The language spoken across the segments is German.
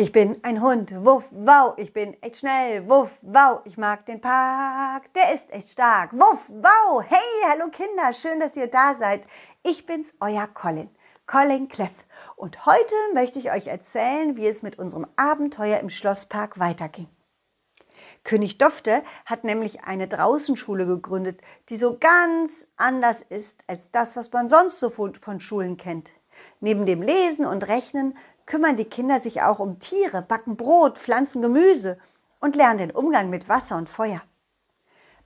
Ich bin ein Hund, wuff, wow, ich bin echt schnell, wuff, wow, ich mag den Park, der ist echt stark, wuff, wow, hey, hallo Kinder, schön, dass ihr da seid. Ich bin's, euer Colin, Colin Cleff. Und heute möchte ich euch erzählen, wie es mit unserem Abenteuer im Schlosspark weiterging. König Dofte hat nämlich eine Draußenschule gegründet, die so ganz anders ist als das, was man sonst so von Schulen kennt. Neben dem Lesen und Rechnen kümmern die Kinder sich auch um Tiere, backen Brot, pflanzen Gemüse und lernen den Umgang mit Wasser und Feuer.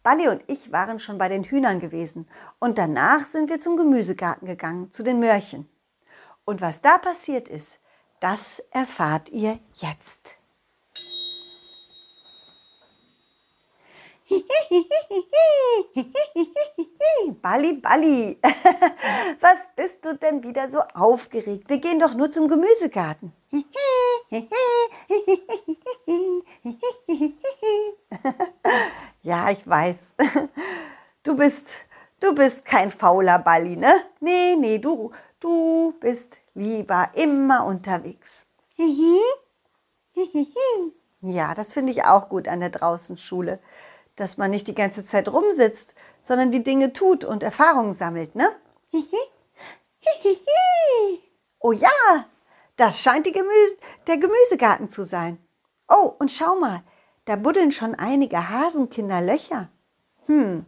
Balli und ich waren schon bei den Hühnern gewesen und danach sind wir zum Gemüsegarten gegangen, zu den Mörchen. Und was da passiert ist, das erfahrt ihr jetzt. Balli, Balli, was bist du denn wieder so aufgeregt? Wir gehen doch nur zum Gemüsegarten. Ja, ich weiß. Du bist, du bist kein fauler Balli, ne? Nee, nee, du, du bist lieber immer unterwegs. Ja, das finde ich auch gut an der Draußenschule dass man nicht die ganze Zeit rumsitzt, sondern die Dinge tut und Erfahrungen sammelt, ne? Oh ja, das scheint Gemüse, der Gemüsegarten zu sein. Oh, und schau mal, da buddeln schon einige Hasenkinder Löcher. Hm,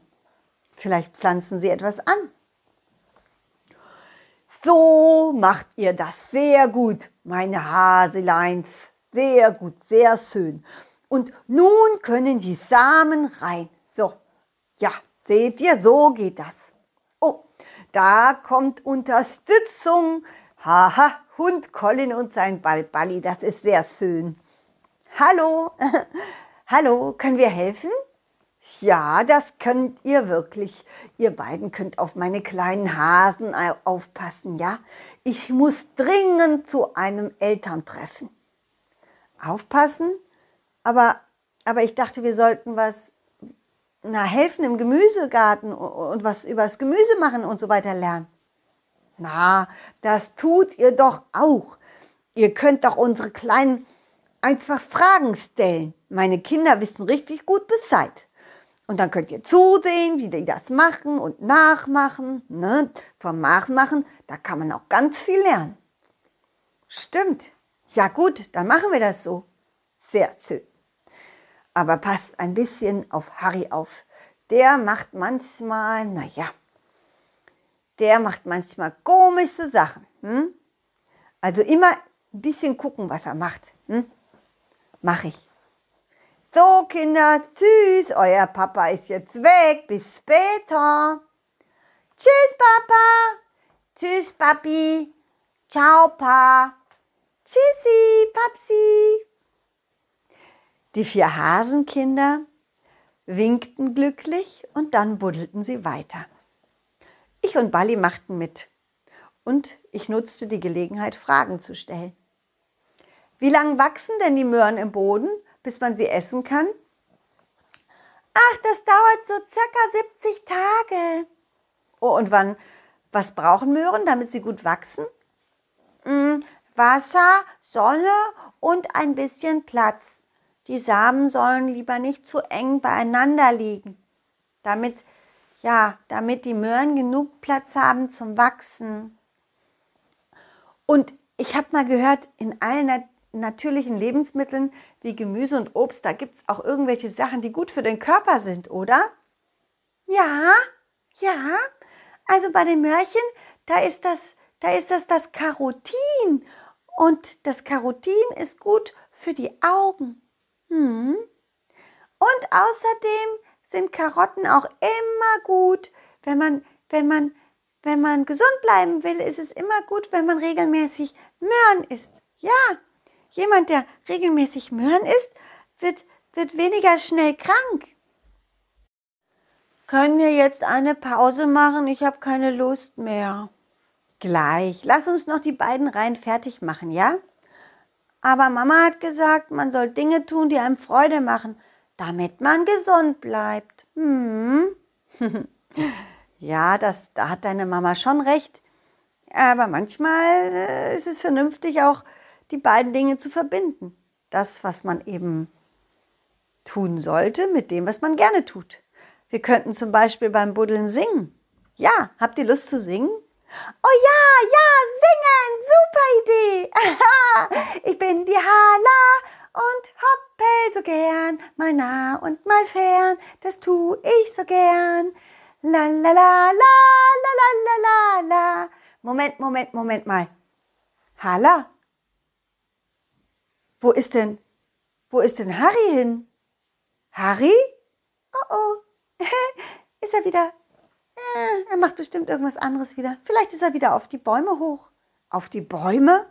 vielleicht pflanzen sie etwas an. So macht ihr das sehr gut, meine Haseleins. Sehr gut, sehr schön. Und nun können die Samen rein. So, ja, seht ihr, so geht das. Oh, da kommt Unterstützung. Haha, Hund Colin und sein Ballballi, das ist sehr schön. Hallo, hallo, können wir helfen? Ja, das könnt ihr wirklich. Ihr beiden könnt auf meine kleinen Hasen aufpassen, ja? Ich muss dringend zu einem Elterntreffen. Aufpassen? Aber, aber ich dachte, wir sollten was na, helfen im Gemüsegarten und was übers Gemüse machen und so weiter lernen. Na, das tut ihr doch auch. Ihr könnt doch unsere Kleinen einfach Fragen stellen. Meine Kinder wissen richtig gut Bescheid. Und dann könnt ihr zusehen, wie die das machen und nachmachen. Ne? Vom Nachmachen, da kann man auch ganz viel lernen. Stimmt. Ja gut, dann machen wir das so. Sehr schön aber passt ein bisschen auf Harry auf. Der macht manchmal, naja, der macht manchmal komische Sachen. Hm? Also immer ein bisschen gucken, was er macht. Hm? Mach ich. So, Kinder, tschüss, euer Papa ist jetzt weg. Bis später. Tschüss, Papa. Tschüss, Papi. Ciao, Pa. Tschüssi, Papsi. Die vier Hasenkinder winkten glücklich und dann buddelten sie weiter. Ich und Balli machten mit und ich nutzte die Gelegenheit, Fragen zu stellen. Wie lang wachsen denn die Möhren im Boden, bis man sie essen kann? Ach, das dauert so circa 70 Tage. Oh, und wann, was brauchen Möhren, damit sie gut wachsen? Hm, Wasser, Sonne und ein bisschen Platz. Die Samen sollen lieber nicht zu eng beieinander liegen, damit, ja, damit die Möhren genug Platz haben zum Wachsen. Und ich habe mal gehört, in allen nat natürlichen Lebensmitteln wie Gemüse und Obst, da gibt es auch irgendwelche Sachen, die gut für den Körper sind, oder? Ja, ja. Also bei den Möhrchen, da ist das, da ist das das Carotin. Und das Carotin ist gut für die Augen. Hm. Und außerdem sind Karotten auch immer gut, wenn man, wenn man, wenn man gesund bleiben will, ist es immer gut, wenn man regelmäßig Möhren isst. Ja, jemand, der regelmäßig Möhren isst, wird, wird weniger schnell krank. Können wir jetzt eine Pause machen? Ich habe keine Lust mehr. Gleich. Lass uns noch die beiden Reihen fertig machen, ja? Aber Mama hat gesagt, man soll Dinge tun, die einem Freude machen, damit man gesund bleibt. Hm. ja, das, da hat deine Mama schon recht. Aber manchmal äh, ist es vernünftig, auch die beiden Dinge zu verbinden. Das, was man eben tun sollte, mit dem, was man gerne tut. Wir könnten zum Beispiel beim Buddeln singen. Ja, habt ihr Lust zu singen? Oh ja, ja, singen, super Idee. ich bin die Hala und hoppel so gern, mal nah und mal fern, das tu ich so gern. La la la la la la la la Moment, Moment, Moment mal. Hala? Wo ist denn, wo ist denn Harry hin? Harry? Oh oh, ist er wieder. Äh, er macht bestimmt irgendwas anderes wieder. Vielleicht ist er wieder auf die Bäume hoch. Auf die Bäume?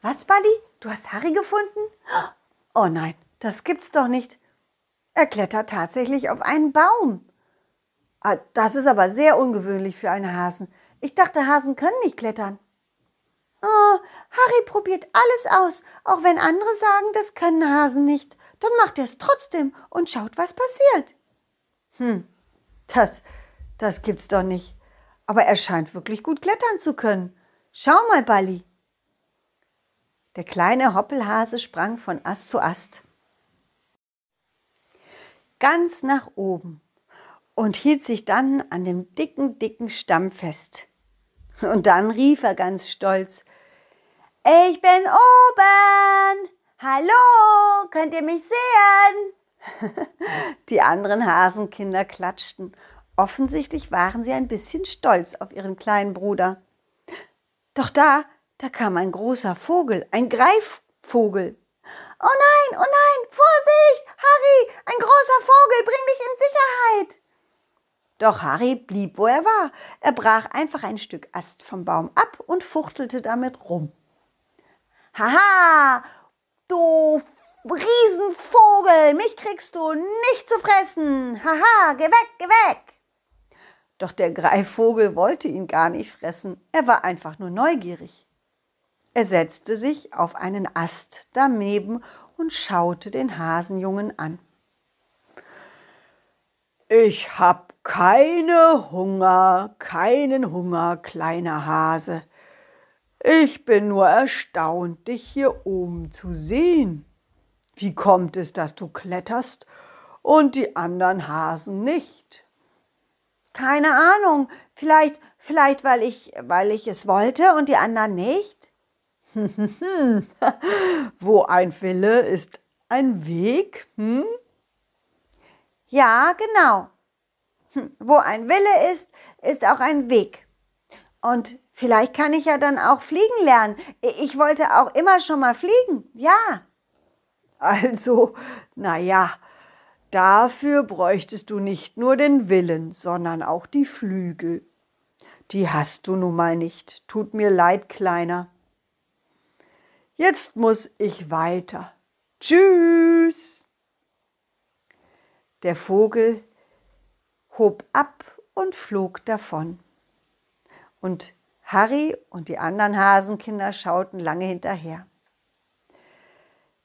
Was, Bali? Du hast Harry gefunden? Oh nein, das gibt's doch nicht. Er klettert tatsächlich auf einen Baum. Ah, das ist aber sehr ungewöhnlich für einen Hasen. Ich dachte, Hasen können nicht klettern. Oh, Harry probiert alles aus, auch wenn andere sagen, das können Hasen nicht. Dann macht er es trotzdem und schaut, was passiert. Hm, das, das gibt's doch nicht. Aber er scheint wirklich gut klettern zu können. Schau mal, Balli. Der kleine Hoppelhase sprang von Ast zu Ast. Ganz nach oben und hielt sich dann an dem dicken, dicken Stamm fest. Und dann rief er ganz stolz, ich bin oben! Hallo, könnt ihr mich sehen? Die anderen Hasenkinder klatschten. Offensichtlich waren sie ein bisschen stolz auf ihren kleinen Bruder. Doch da, da kam ein großer Vogel, ein Greifvogel. Oh nein, oh nein, Vorsicht, Harry, ein großer Vogel, bring mich in Sicherheit. Doch Harry blieb, wo er war. Er brach einfach ein Stück Ast vom Baum ab und fuchtelte damit rum. Haha, du Riesenvogel, mich kriegst du nicht zu fressen. Haha, geh weg, geh weg. Doch der Greifvogel wollte ihn gar nicht fressen. Er war einfach nur neugierig. Er setzte sich auf einen Ast daneben und schaute den Hasenjungen an. Ich hab keine Hunger, keinen Hunger, kleiner Hase, ich bin nur erstaunt, dich hier oben zu sehen. Wie kommt es, dass du kletterst und die anderen Hasen nicht? Keine Ahnung. Vielleicht, vielleicht, weil ich, weil ich es wollte und die anderen nicht? Wo ein Wille ist ein Weg, hm? Ja, genau. Hm, wo ein Wille ist, ist auch ein Weg. Und Vielleicht kann ich ja dann auch fliegen lernen. Ich wollte auch immer schon mal fliegen. Ja. Also, na ja, dafür bräuchtest du nicht nur den Willen, sondern auch die Flügel. Die hast du nun mal nicht. Tut mir leid, Kleiner. Jetzt muss ich weiter. Tschüss. Der Vogel hob ab und flog davon. Und Harry und die anderen Hasenkinder schauten lange hinterher.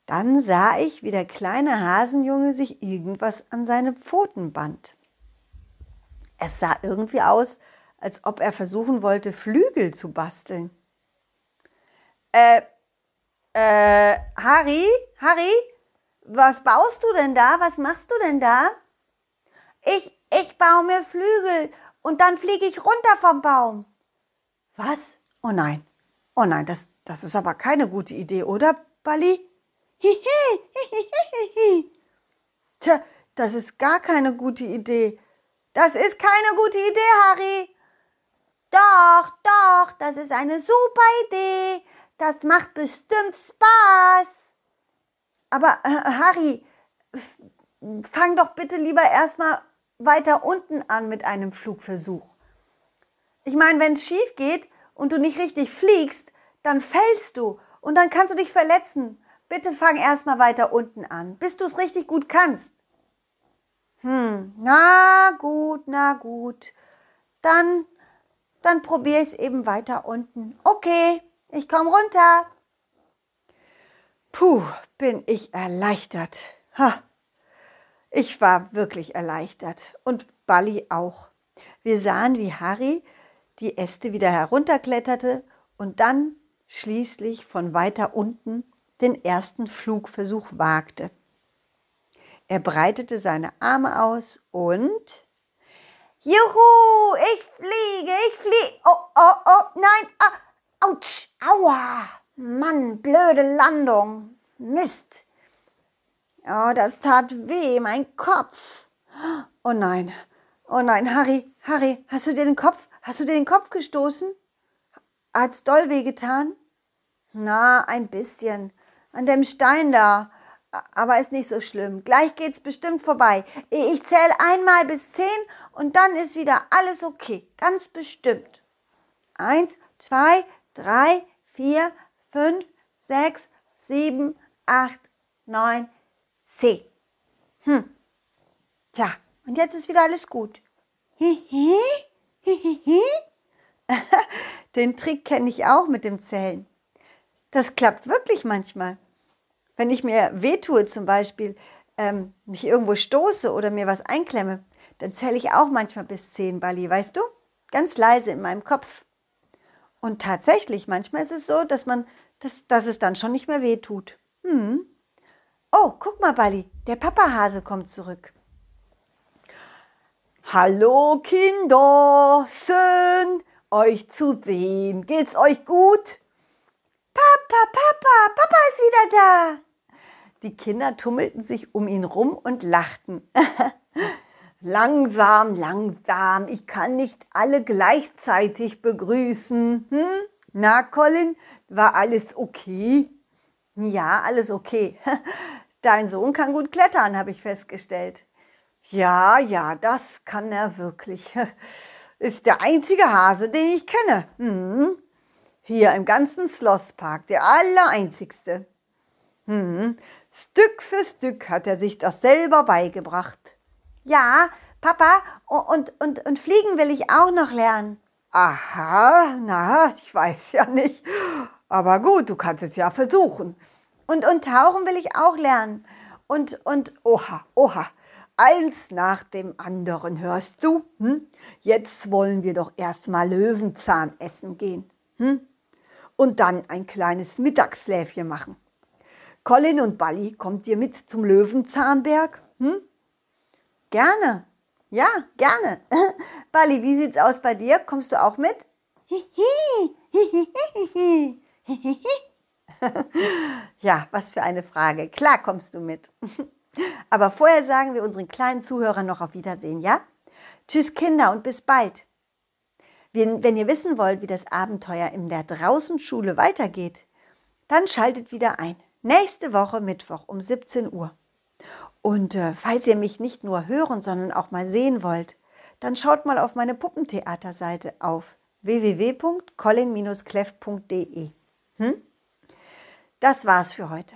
Dann sah ich, wie der kleine Hasenjunge sich irgendwas an seine Pfoten band. Es sah irgendwie aus, als ob er versuchen wollte, Flügel zu basteln. Äh, äh, Harry, Harry, was baust du denn da? Was machst du denn da? Ich, ich baue mir Flügel und dann fliege ich runter vom Baum. Was? Oh nein. Oh nein, das, das ist aber keine gute Idee, oder, Bali? Hihi, Tja, das ist gar keine gute Idee. Das ist keine gute Idee, Harry. Doch, doch, das ist eine super Idee. Das macht bestimmt Spaß. Aber äh, Harry, fang doch bitte lieber erstmal weiter unten an mit einem Flugversuch. Ich meine, wenn es schief geht und du nicht richtig fliegst, dann fällst du und dann kannst du dich verletzen. Bitte fang erstmal weiter unten an, bis du es richtig gut kannst. Hm, na gut, na gut. Dann, dann probier es eben weiter unten. Okay, ich komme runter. Puh, bin ich erleichtert. Ha. Ich war wirklich erleichtert und Bali auch. Wir sahen, wie Harry die Äste wieder herunterkletterte und dann schließlich von weiter unten den ersten Flugversuch wagte. Er breitete seine Arme aus und Juhu, ich fliege, ich fliege. Oh, oh, oh, nein, ah, ouch, aua. Mann, blöde Landung. Mist. Oh, das tat weh, mein Kopf. Oh nein, oh nein, Harry, Harry, hast du dir den Kopf, hast du dir den Kopf gestoßen? Hat's doll weh getan? Na, ein bisschen. An dem Stein da. Aber ist nicht so schlimm. Gleich geht's bestimmt vorbei. Ich zähle einmal bis zehn und dann ist wieder alles okay. Ganz bestimmt. Eins, zwei, drei, vier, fünf, sechs, sieben, acht, neun, zehn. Hm. Tja, und jetzt ist wieder alles gut. Den Trick kenne ich auch mit dem Zählen. Das klappt wirklich manchmal. Wenn ich mir wehtue zum Beispiel, ähm, mich irgendwo stoße oder mir was einklemme, dann zähle ich auch manchmal bis zehn Bali, weißt du? Ganz leise in meinem Kopf. Und tatsächlich, manchmal ist es so, dass man, dass, dass es dann schon nicht mehr weh tut. Hm. Oh, guck mal, Bali, der Papahase kommt zurück. Hallo Kinder, schön euch zu sehen. Geht's euch gut? Papa, Papa, Papa ist wieder da. Die Kinder tummelten sich um ihn rum und lachten. langsam, langsam, ich kann nicht alle gleichzeitig begrüßen. Hm? Na, Colin, war alles okay? Ja, alles okay. Dein Sohn kann gut klettern, habe ich festgestellt. Ja, ja, das kann er wirklich. Ist der einzige Hase, den ich kenne. Hm. Hier im ganzen Schlosspark, der allereinzigste. Hm. Stück für Stück hat er sich das selber beigebracht. Ja, Papa, und, und, und fliegen will ich auch noch lernen. Aha, na, ich weiß ja nicht. Aber gut, du kannst es ja versuchen. Und, und tauchen will ich auch lernen. Und, und, oha, oha, eins nach dem anderen, hörst du? Hm? Jetzt wollen wir doch erstmal Löwenzahn essen gehen. Hm? Und dann ein kleines Mittagsschläfchen machen. Colin und Bally, kommt ihr mit zum Löwenzahnberg? Hm? Gerne. Ja, gerne. Bally, wie sieht's aus bei dir? Kommst du auch mit? ja, was für eine Frage. Klar kommst du mit. Aber vorher sagen wir unseren kleinen Zuhörern noch auf Wiedersehen, ja? Tschüss Kinder und bis bald. Wenn ihr wissen wollt, wie das Abenteuer in der Draußenschule weitergeht, dann schaltet wieder ein. Nächste Woche Mittwoch um 17 Uhr. Und äh, falls ihr mich nicht nur hören, sondern auch mal sehen wollt, dann schaut mal auf meine Puppentheaterseite auf www.colin-clef.de. Hm? Das war's für heute.